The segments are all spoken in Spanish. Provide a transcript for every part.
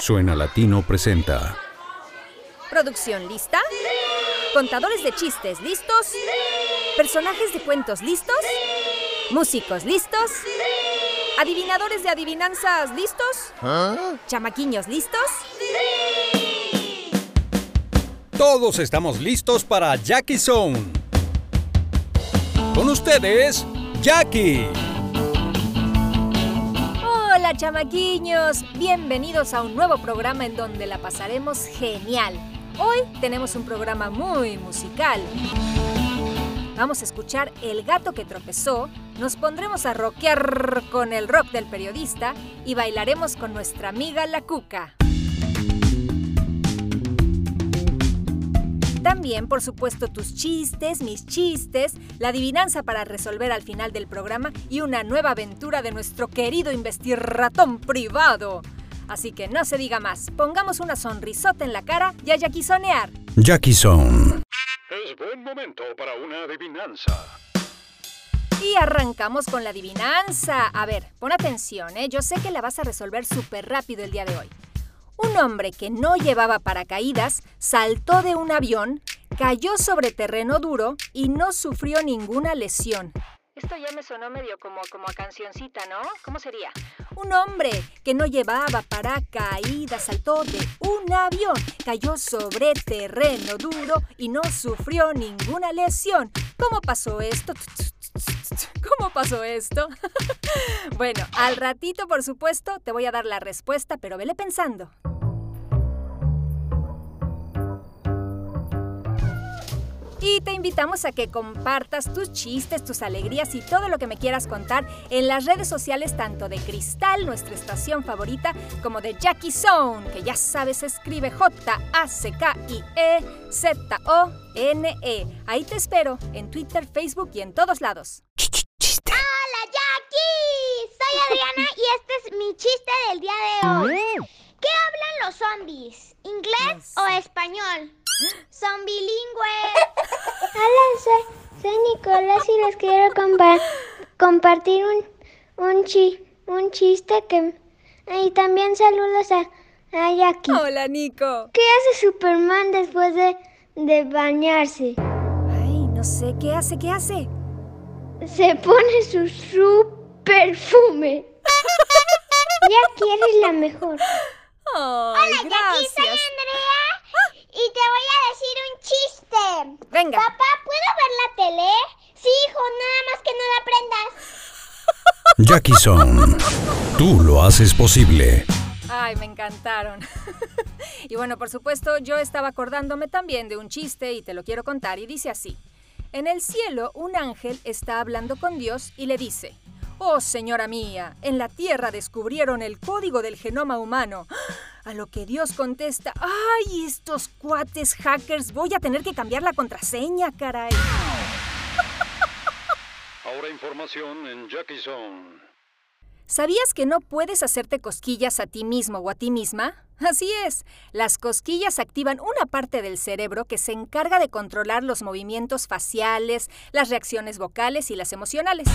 Suena Latino presenta. ¿Producción lista? ¿Contadores de chistes listos? ¿Personajes de cuentos listos? ¿Músicos listos? ¿Adivinadores de adivinanzas listos? ¿Chamaquiños listos? Todos estamos listos para Jackie Zone. Con ustedes, Jackie. Chamaquiños, bienvenidos a un nuevo programa en donde la pasaremos genial. Hoy tenemos un programa muy musical. Vamos a escuchar El gato que tropezó, nos pondremos a rockear con el rock del periodista y bailaremos con nuestra amiga la cuca. También, por supuesto, tus chistes, mis chistes, la adivinanza para resolver al final del programa y una nueva aventura de nuestro querido investirratón privado. Así que no se diga más, pongamos una sonrisota en la cara y a. Jackie Zone. Es buen momento para una adivinanza. Y arrancamos con la adivinanza. A ver, pon atención, ¿eh? Yo sé que la vas a resolver súper rápido el día de hoy. Un hombre que no llevaba paracaídas saltó de un avión, cayó sobre terreno duro y no sufrió ninguna lesión. Esto ya me sonó medio como, como a cancioncita, ¿no? ¿Cómo sería? Un hombre que no llevaba paracaídas saltó de un avión, cayó sobre terreno duro y no sufrió ninguna lesión. ¿Cómo pasó esto? ¿Cómo pasó esto? bueno, al ratito, por supuesto, te voy a dar la respuesta, pero vele pensando. Y te invitamos a que compartas tus chistes, tus alegrías y todo lo que me quieras contar en las redes sociales tanto de Cristal, nuestra estación favorita, como de Jackie Zone, que ya sabes escribe J-A-C-K-I-E-Z-O-N-E. Ahí te espero en Twitter, Facebook y en todos lados. Y este es mi chiste del día de hoy. ¿Qué hablan los zombies? ¿Inglés o español? Son bilingües. Hola, soy, soy Nicolás y les quiero compa- compartir un, un, chi- un chiste que... Y también saludos a, a Jackie. Hola, Nico. ¿Qué hace Superman después de, de bañarse? Ay, no sé, ¿qué hace? ¿Qué hace? Se pone su, su perfume. Jackie, eres la mejor. Ay, Jackie, soy gracias. Andrea y te voy a decir un chiste. Venga. Papá, ¿puedo ver la tele? Sí, hijo, nada más que no la prendas. Jackie Zone. Tú lo haces posible. Ay, me encantaron. y bueno, por supuesto, yo estaba acordándome también de un chiste y te lo quiero contar y dice así. En el cielo, un ángel está hablando con Dios y le dice, Oh, señora mía, en la Tierra descubrieron el código del genoma humano. A lo que Dios contesta, ¡ay, estos cuates hackers! Voy a tener que cambiar la contraseña, caray. Ahora información en Jackie Zone. ¿Sabías que no puedes hacerte cosquillas a ti mismo o a ti misma? Así es, las cosquillas activan una parte del cerebro que se encarga de controlar los movimientos faciales, las reacciones vocales y las emocionales.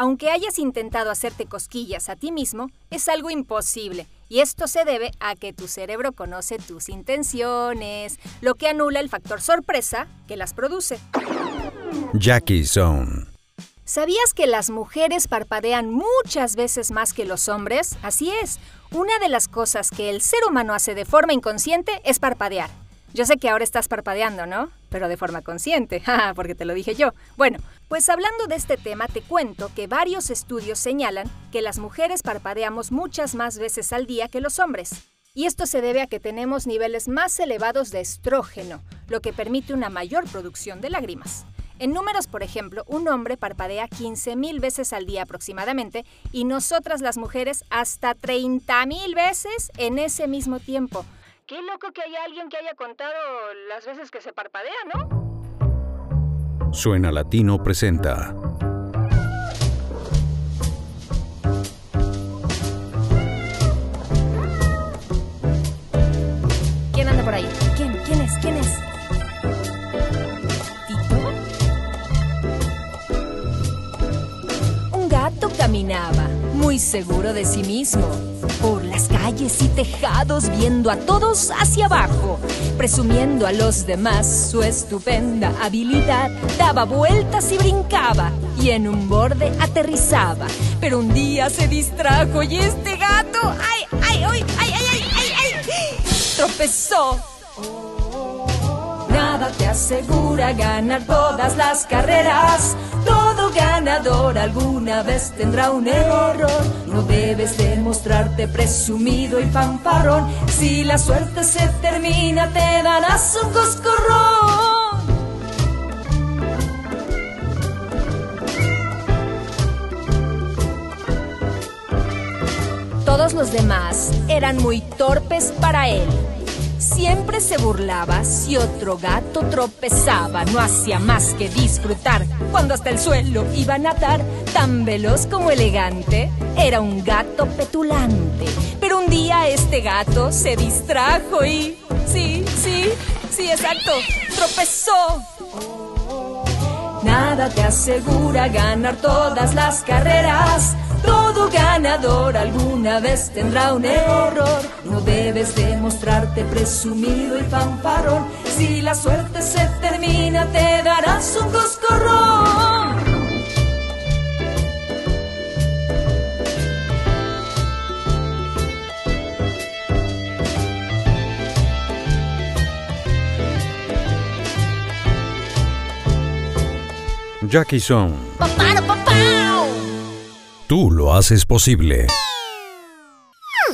Aunque hayas intentado hacerte cosquillas a ti mismo, es algo imposible. Y esto se debe a que tu cerebro conoce tus intenciones, lo que anula el factor sorpresa que las produce. Jackie Zone. ¿Sabías que las mujeres parpadean muchas veces más que los hombres? Así es. Una de las cosas que el ser humano hace de forma inconsciente es parpadear. Yo sé que ahora estás parpadeando, ¿no? Pero de forma consciente, porque te lo dije yo. Bueno, pues hablando de este tema, te cuento que varios estudios señalan que las mujeres parpadeamos muchas más veces al día que los hombres. Y esto se debe a que tenemos niveles más elevados de estrógeno, lo que permite una mayor producción de lágrimas. En números, por ejemplo, un hombre parpadea 15.000 veces al día aproximadamente y nosotras las mujeres hasta 30.000 veces en ese mismo tiempo. Qué loco que haya alguien que haya contado las veces que se parpadea, ¿no? Suena Latino presenta. ¿Quién anda por ahí? ¿Quién? ¿Quién es? ¿Quién es? ¿Tito? Un gato caminaba muy seguro de sí mismo. Por calles y tejados, viendo a todos hacia abajo, presumiendo a los demás su estupenda habilidad. Daba vueltas y brincaba, y en un borde aterrizaba. Pero un día se distrajo y este gato, ¡ay, ay, ay, ay, ay, ay, ay! tropezó. Nada te asegura ganar todas las carreras Ganador alguna vez tendrá un error. No debes demostrarte presumido y fanfarrón. Si la suerte se termina, te darás un coscorrón. Todos los demás eran muy torpes para él. Siempre se burlaba si otro gato tropezaba, no hacía más que disfrutar. Cuando hasta el suelo iba a nadar, tan veloz como elegante, era un gato petulante. Pero un día este gato se distrajo y... Sí, sí, sí, exacto, tropezó. Nada te asegura ganar todas las carreras. Todo ganador alguna vez tendrá un error. No debes demostrarte presumido y fanfarrón. Si la suerte se termina, te darás un coscorrón. Jackie Son. Tú lo haces posible.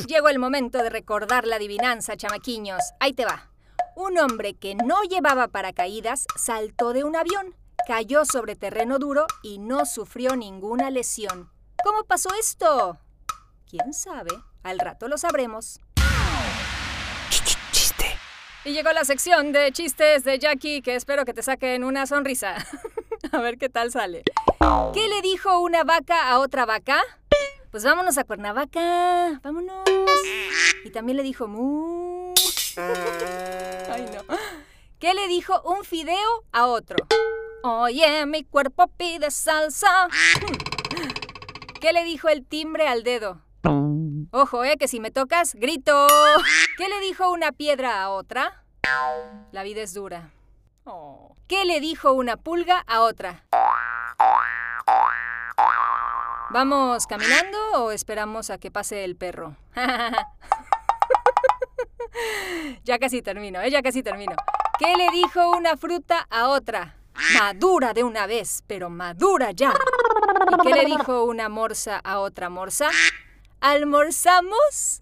Llegó el momento de recordar la adivinanza, chamaquiños. Ahí te va. Un hombre que no llevaba paracaídas saltó de un avión, cayó sobre terreno duro y no sufrió ninguna lesión. ¿Cómo pasó esto? ¿Quién sabe? Al rato lo sabremos. Chiste. Y llegó la sección de chistes de Jackie que espero que te saquen una sonrisa. a ver qué tal sale. ¿Qué le dijo una vaca a otra vaca? Pues vámonos a Cuernavaca, vámonos. Y también le dijo mu. Ay, no. ¿Qué le dijo un fideo a otro? Oye, mi cuerpo pide salsa. ¿Qué le dijo el timbre al dedo? Ojo, eh, que si me tocas, grito. ¿Qué le dijo una piedra a otra? La vida es dura. Oh. ¿Qué le dijo una pulga a otra? ¿Vamos caminando o esperamos a que pase el perro? ya casi termino, ¿eh? Ya casi termino. ¿Qué le dijo una fruta a otra? Madura de una vez, pero madura ya. ¿Y qué le dijo una morsa a otra morsa? ¿Almorzamos?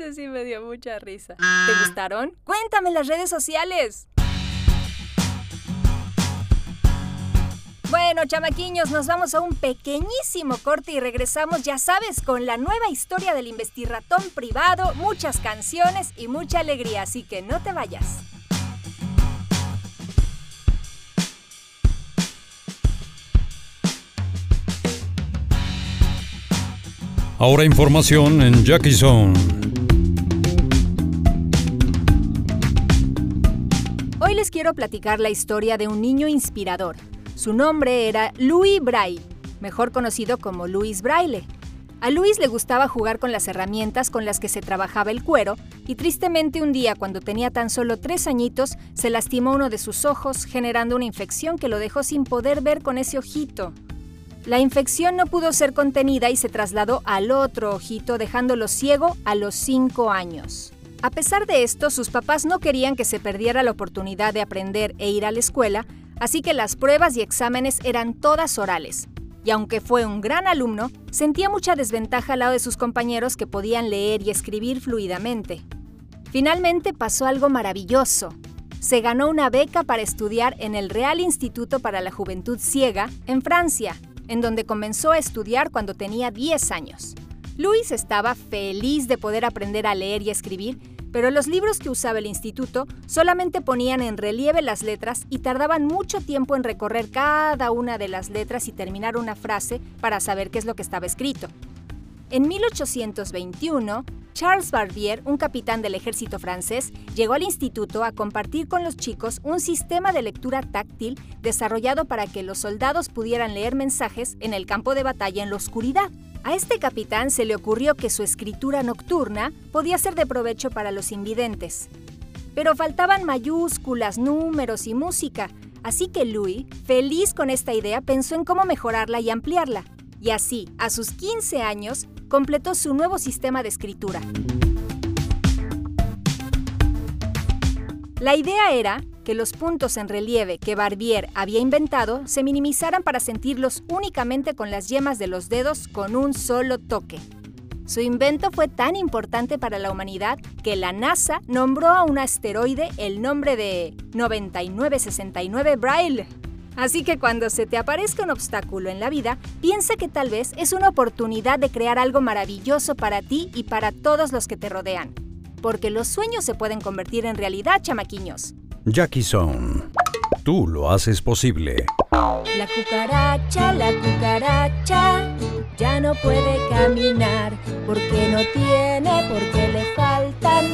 Ese sí me dio mucha risa. ¿Te gustaron? Cuéntame en las redes sociales. Bueno, chamaquiños, nos vamos a un pequeñísimo corte y regresamos, ya sabes, con la nueva historia del investirratón privado, muchas canciones y mucha alegría, así que no te vayas. Ahora información en Jackie Zone. Quiero platicar la historia de un niño inspirador. Su nombre era Louis Braille, mejor conocido como Louis Braille. A Luis le gustaba jugar con las herramientas con las que se trabajaba el cuero y tristemente un día cuando tenía tan solo tres añitos se lastimó uno de sus ojos generando una infección que lo dejó sin poder ver con ese ojito. La infección no pudo ser contenida y se trasladó al otro ojito dejándolo ciego a los cinco años. A pesar de esto, sus papás no querían que se perdiera la oportunidad de aprender e ir a la escuela, así que las pruebas y exámenes eran todas orales. Y aunque fue un gran alumno, sentía mucha desventaja al lado de sus compañeros que podían leer y escribir fluidamente. Finalmente pasó algo maravilloso. Se ganó una beca para estudiar en el Real Instituto para la Juventud Ciega, en Francia, en donde comenzó a estudiar cuando tenía 10 años. Luis estaba feliz de poder aprender a leer y escribir, pero los libros que usaba el instituto solamente ponían en relieve las letras y tardaban mucho tiempo en recorrer cada una de las letras y terminar una frase para saber qué es lo que estaba escrito. En 1821, Charles Barbier, un capitán del ejército francés, llegó al instituto a compartir con los chicos un sistema de lectura táctil desarrollado para que los soldados pudieran leer mensajes en el campo de batalla en la oscuridad. A este capitán se le ocurrió que su escritura nocturna podía ser de provecho para los invidentes. Pero faltaban mayúsculas, números y música, así que Louis, feliz con esta idea, pensó en cómo mejorarla y ampliarla. Y así, a sus 15 años, completó su nuevo sistema de escritura. La idea era que los puntos en relieve que Barbier había inventado se minimizaran para sentirlos únicamente con las yemas de los dedos con un solo toque. Su invento fue tan importante para la humanidad que la NASA nombró a un asteroide el nombre de 9969 Braille. Así que cuando se te aparezca un obstáculo en la vida, piensa que tal vez es una oportunidad de crear algo maravilloso para ti y para todos los que te rodean. Porque los sueños se pueden convertir en realidad, chamaquiños. Jackie Zone. Tú lo haces posible. La cucaracha, la cucaracha, ya no puede caminar porque no tiene, porque le faltan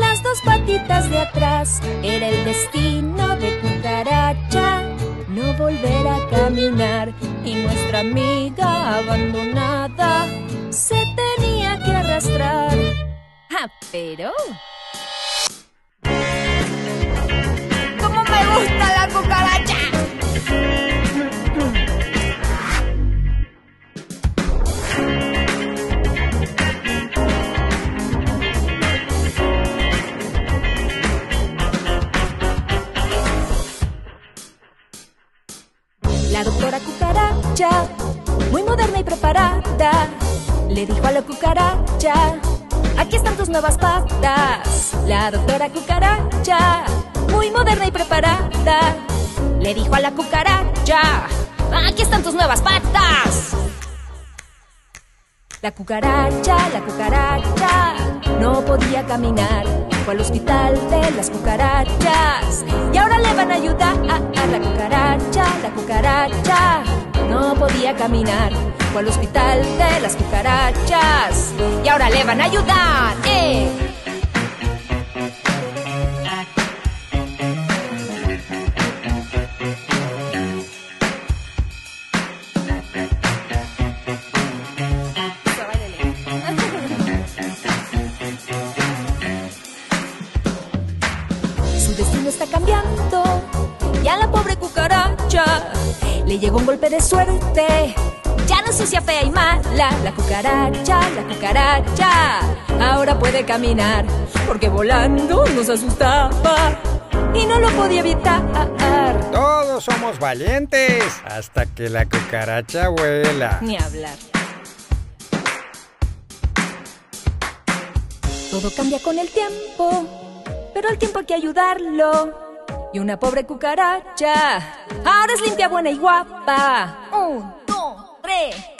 las dos patitas de atrás. Era el destino de cucaracha no volver a caminar y nuestra amiga abandonada se tenía que arrastrar. Ah, pero... La doctora cucaracha, muy moderna y preparada, le dijo a la cucaracha, aquí están tus nuevas patas. La cucaracha, la cucaracha, no podía caminar. Fue al hospital de las cucarachas. Y ahora le van a ayudar a, la cucaracha, la cucaracha. No podía caminar. Fue al hospital de las cucarachas. Y ahora le van a ayudar. ¡Eh! Mala, la cucaracha, la cucaracha. Ahora puede caminar porque volando nos asustaba y no lo podía evitar. Todos somos valientes hasta que la cucaracha vuela. Ni hablar. Todo cambia con el tiempo, pero al tiempo hay que ayudarlo. Y una pobre cucaracha ahora es limpia, buena y guapa. Un, dos, tres.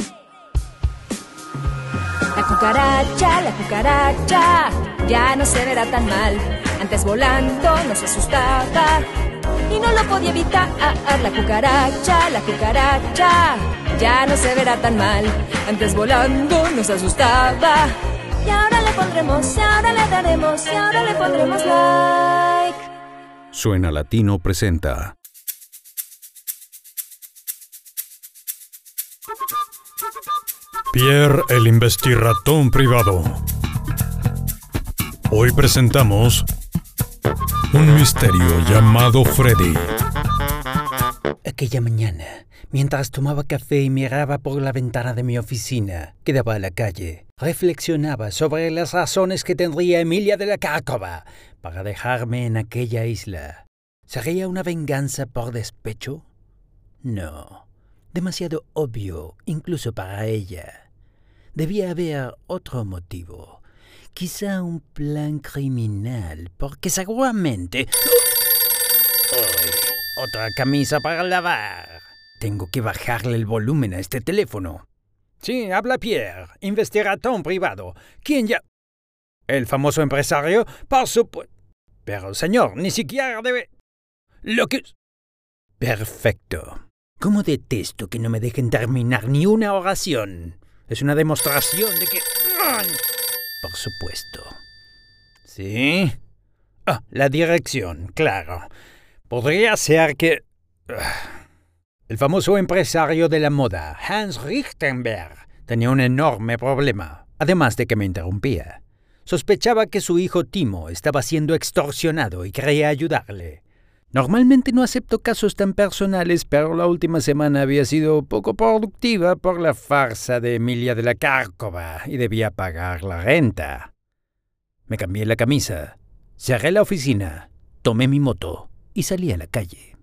La cucaracha, la cucaracha, ya no se verá tan mal. Antes volando nos asustaba y no lo podía evitar. La cucaracha, la cucaracha, ya no se verá tan mal. Antes volando nos asustaba. Y ahora le pondremos, y ahora le daremos, y ahora le pondremos like. Suena Latino presenta. Pierre el investiratón privado. Hoy presentamos un misterio llamado Freddy. Aquella mañana, mientras tomaba café y miraba por la ventana de mi oficina, que daba a la calle, reflexionaba sobre las razones que tendría Emilia de la Cárcova para dejarme en aquella isla. ¿Sería una venganza por despecho? No, demasiado obvio, incluso para ella. Debía haber otro motivo. Quizá un plan criminal, porque seguramente... Otra camisa para lavar. Tengo que bajarle el volumen a este teléfono. Sí, habla Pierre, investigatón privado. ¿Quién ya...? ¿El famoso empresario? Por supuesto. Pero, señor, ni siquiera debe... Lo que... Perfecto. ¿Cómo detesto que no me dejen terminar ni una oración? Es una demostración de que... Por supuesto. ¿Sí? Ah, la dirección, claro. Podría ser que... Ah, el famoso empresario de la moda, Hans Richtenberg, tenía un enorme problema, además de que me interrumpía. Sospechaba que su hijo Timo estaba siendo extorsionado y quería ayudarle. Normalmente no acepto casos tan personales, pero la última semana había sido poco productiva por la farsa de Emilia de la Cárcova y debía pagar la renta. Me cambié la camisa, cerré la oficina, tomé mi moto y salí a la calle.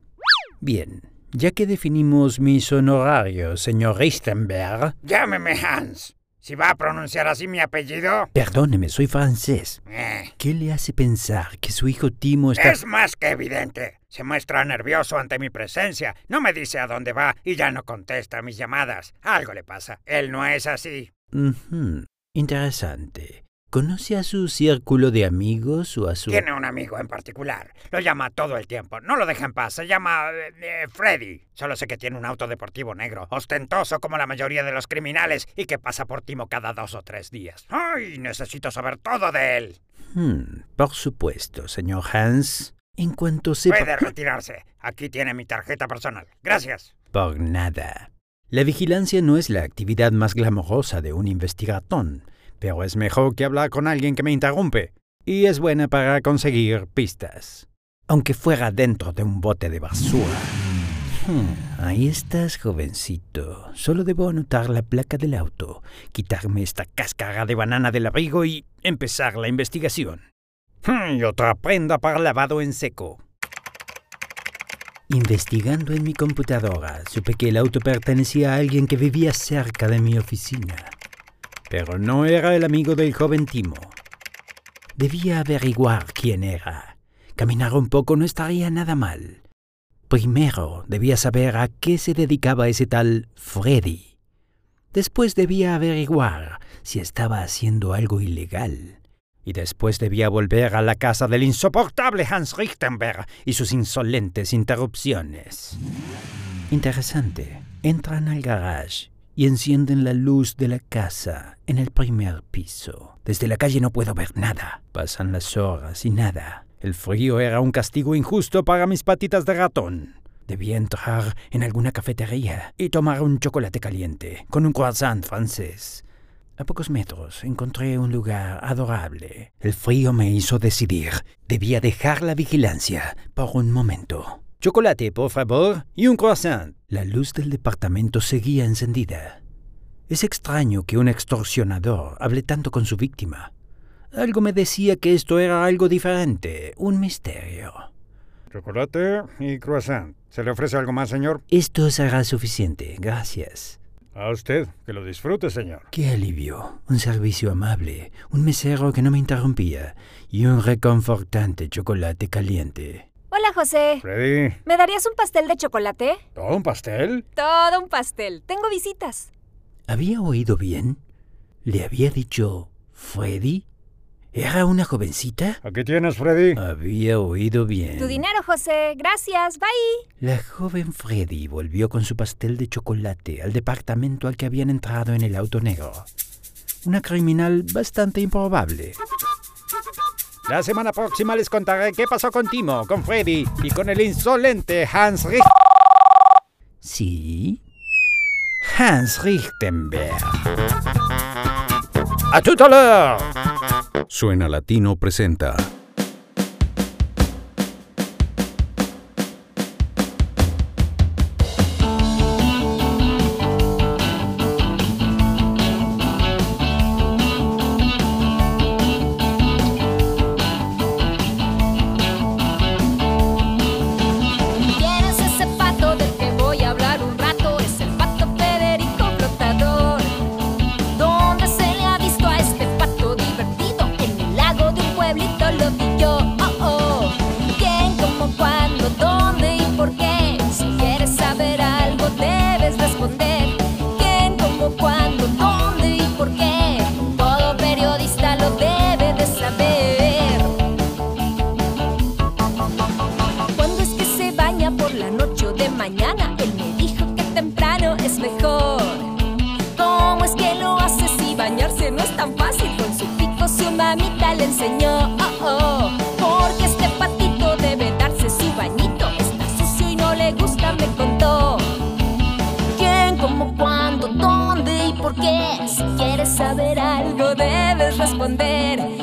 Bien, ya que definimos mis honorarios, señor Richtenberg. Llámeme Hans. Si va a pronunciar así mi apellido. Perdóneme, soy francés. Eh, ¿Qué le hace pensar que su hijo Timo está... es más que evidente. Se muestra nervioso ante mi presencia. No me dice a dónde va y ya no contesta mis llamadas. Algo le pasa. Él no es así. Ujú, Interesante. ¿Conoce a su círculo de amigos o a su... Tiene un amigo en particular. Lo llama todo el tiempo. No lo deja en paz. Se llama eh, eh, Freddy. Solo sé que tiene un auto deportivo negro, ostentoso como la mayoría de los criminales y que pasa por Timo cada dos o tres días. ¡Ay! Necesito saber todo de él. Hmm, por supuesto, señor Hans. En cuanto sepa... Puede retirarse. Aquí tiene mi tarjeta personal. Gracias. Por nada. La vigilancia no es la actividad más glamorosa de un investigatón, pero es mejor que hablar con alguien que me interrumpe, y es buena para conseguir pistas. Aunque fuera dentro de un bote de basura. Hmm, ahí estás, jovencito. Solo debo anotar la placa del auto, quitarme esta cáscara de banana del abrigo y empezar la investigación. Hmm, y otra prenda para lavado en seco. Investigando en mi computadora, supe que el auto pertenecía a alguien que vivía cerca de mi oficina. Pero no era el amigo del joven Timo. Debía averiguar quién era. Caminar un poco no estaría nada mal. Primero debía saber a qué se dedicaba ese tal Freddy. Después debía averiguar si estaba haciendo algo ilegal. Y después debía volver a la casa del insoportable Hans Richtenberg y sus insolentes interrupciones. Interesante. Entran al garage y encienden la luz de la casa en el primer piso. Desde la calle no puedo ver nada. Pasan las horas y nada. El frío era un castigo injusto para mis patitas de ratón. Debía entrar en alguna cafetería y tomar un chocolate caliente con un croissant francés. A pocos metros encontré un lugar adorable. El frío me hizo decidir. Debía dejar la vigilancia por un momento. Chocolate, por favor, y un croissant. La luz del departamento seguía encendida. Es extraño que un extorsionador hable tanto con su víctima. Algo me decía que esto era algo diferente, un misterio. Chocolate y croissant. ¿Se le ofrece algo más, señor? Esto será suficiente, gracias. A usted. Que lo disfrute, señor. Qué alivio, un servicio amable, un mesero que no me interrumpía y un reconfortante chocolate caliente. Hola, José. Freddy. ¿Me darías un pastel de chocolate? ¿Todo un pastel? Todo un pastel. Tengo visitas. ¿Había oído bien? ¿Le había dicho Freddy? ¿Era una jovencita? Aquí tienes, Freddy. Había oído bien. Tu dinero, José. Gracias. Bye. La joven Freddy volvió con su pastel de chocolate al departamento al que habían entrado en el auto negro. Una criminal bastante improbable. La semana próxima les contaré qué pasó con Timo, con Freddy y con el insolente Hans Rich... ¿Sí? Hans Richtenberg. ¡A tout à l'heure! Suena Latino presenta. Qué? Si quieres saber algo, debes responder.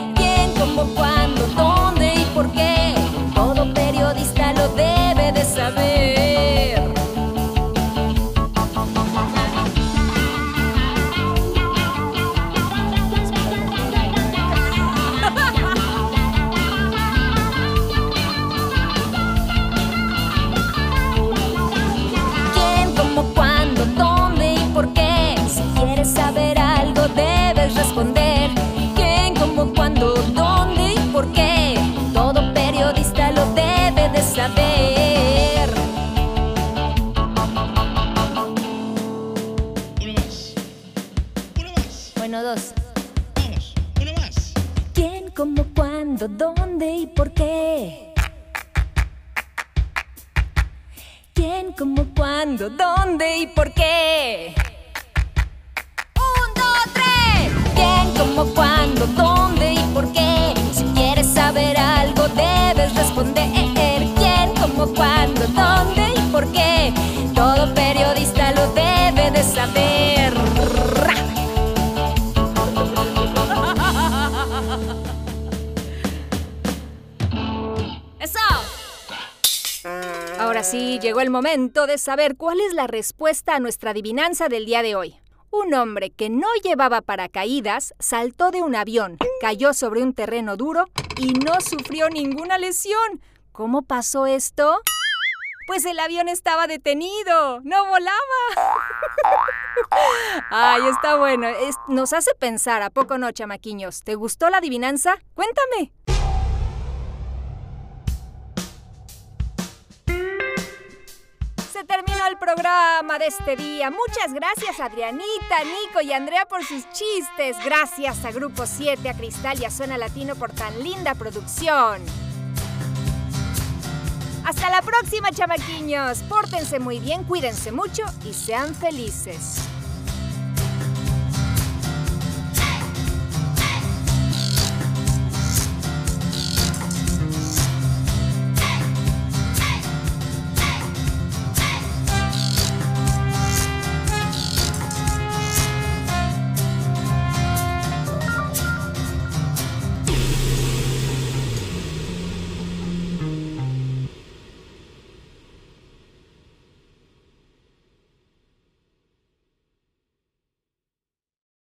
¡Eso! Ahora sí, llegó el momento de saber cuál es la respuesta a nuestra adivinanza del día de hoy. Un hombre que no llevaba paracaídas saltó de un avión, cayó sobre un terreno duro y no sufrió ninguna lesión. ¿Cómo pasó esto? Pues el avión estaba detenido, no volaba. Ay, está bueno. Nos hace pensar, ¿a poco no, chamaquiños? ¿Te gustó la adivinanza? Cuéntame. Se terminó el programa de este día. Muchas gracias Adrianita, Nico y Andrea por sus chistes. Gracias a Grupo 7, a Cristal y a Zona Latino por tan linda producción. Hasta la próxima, chamaquiños. Pórtense muy bien, cuídense mucho y sean felices.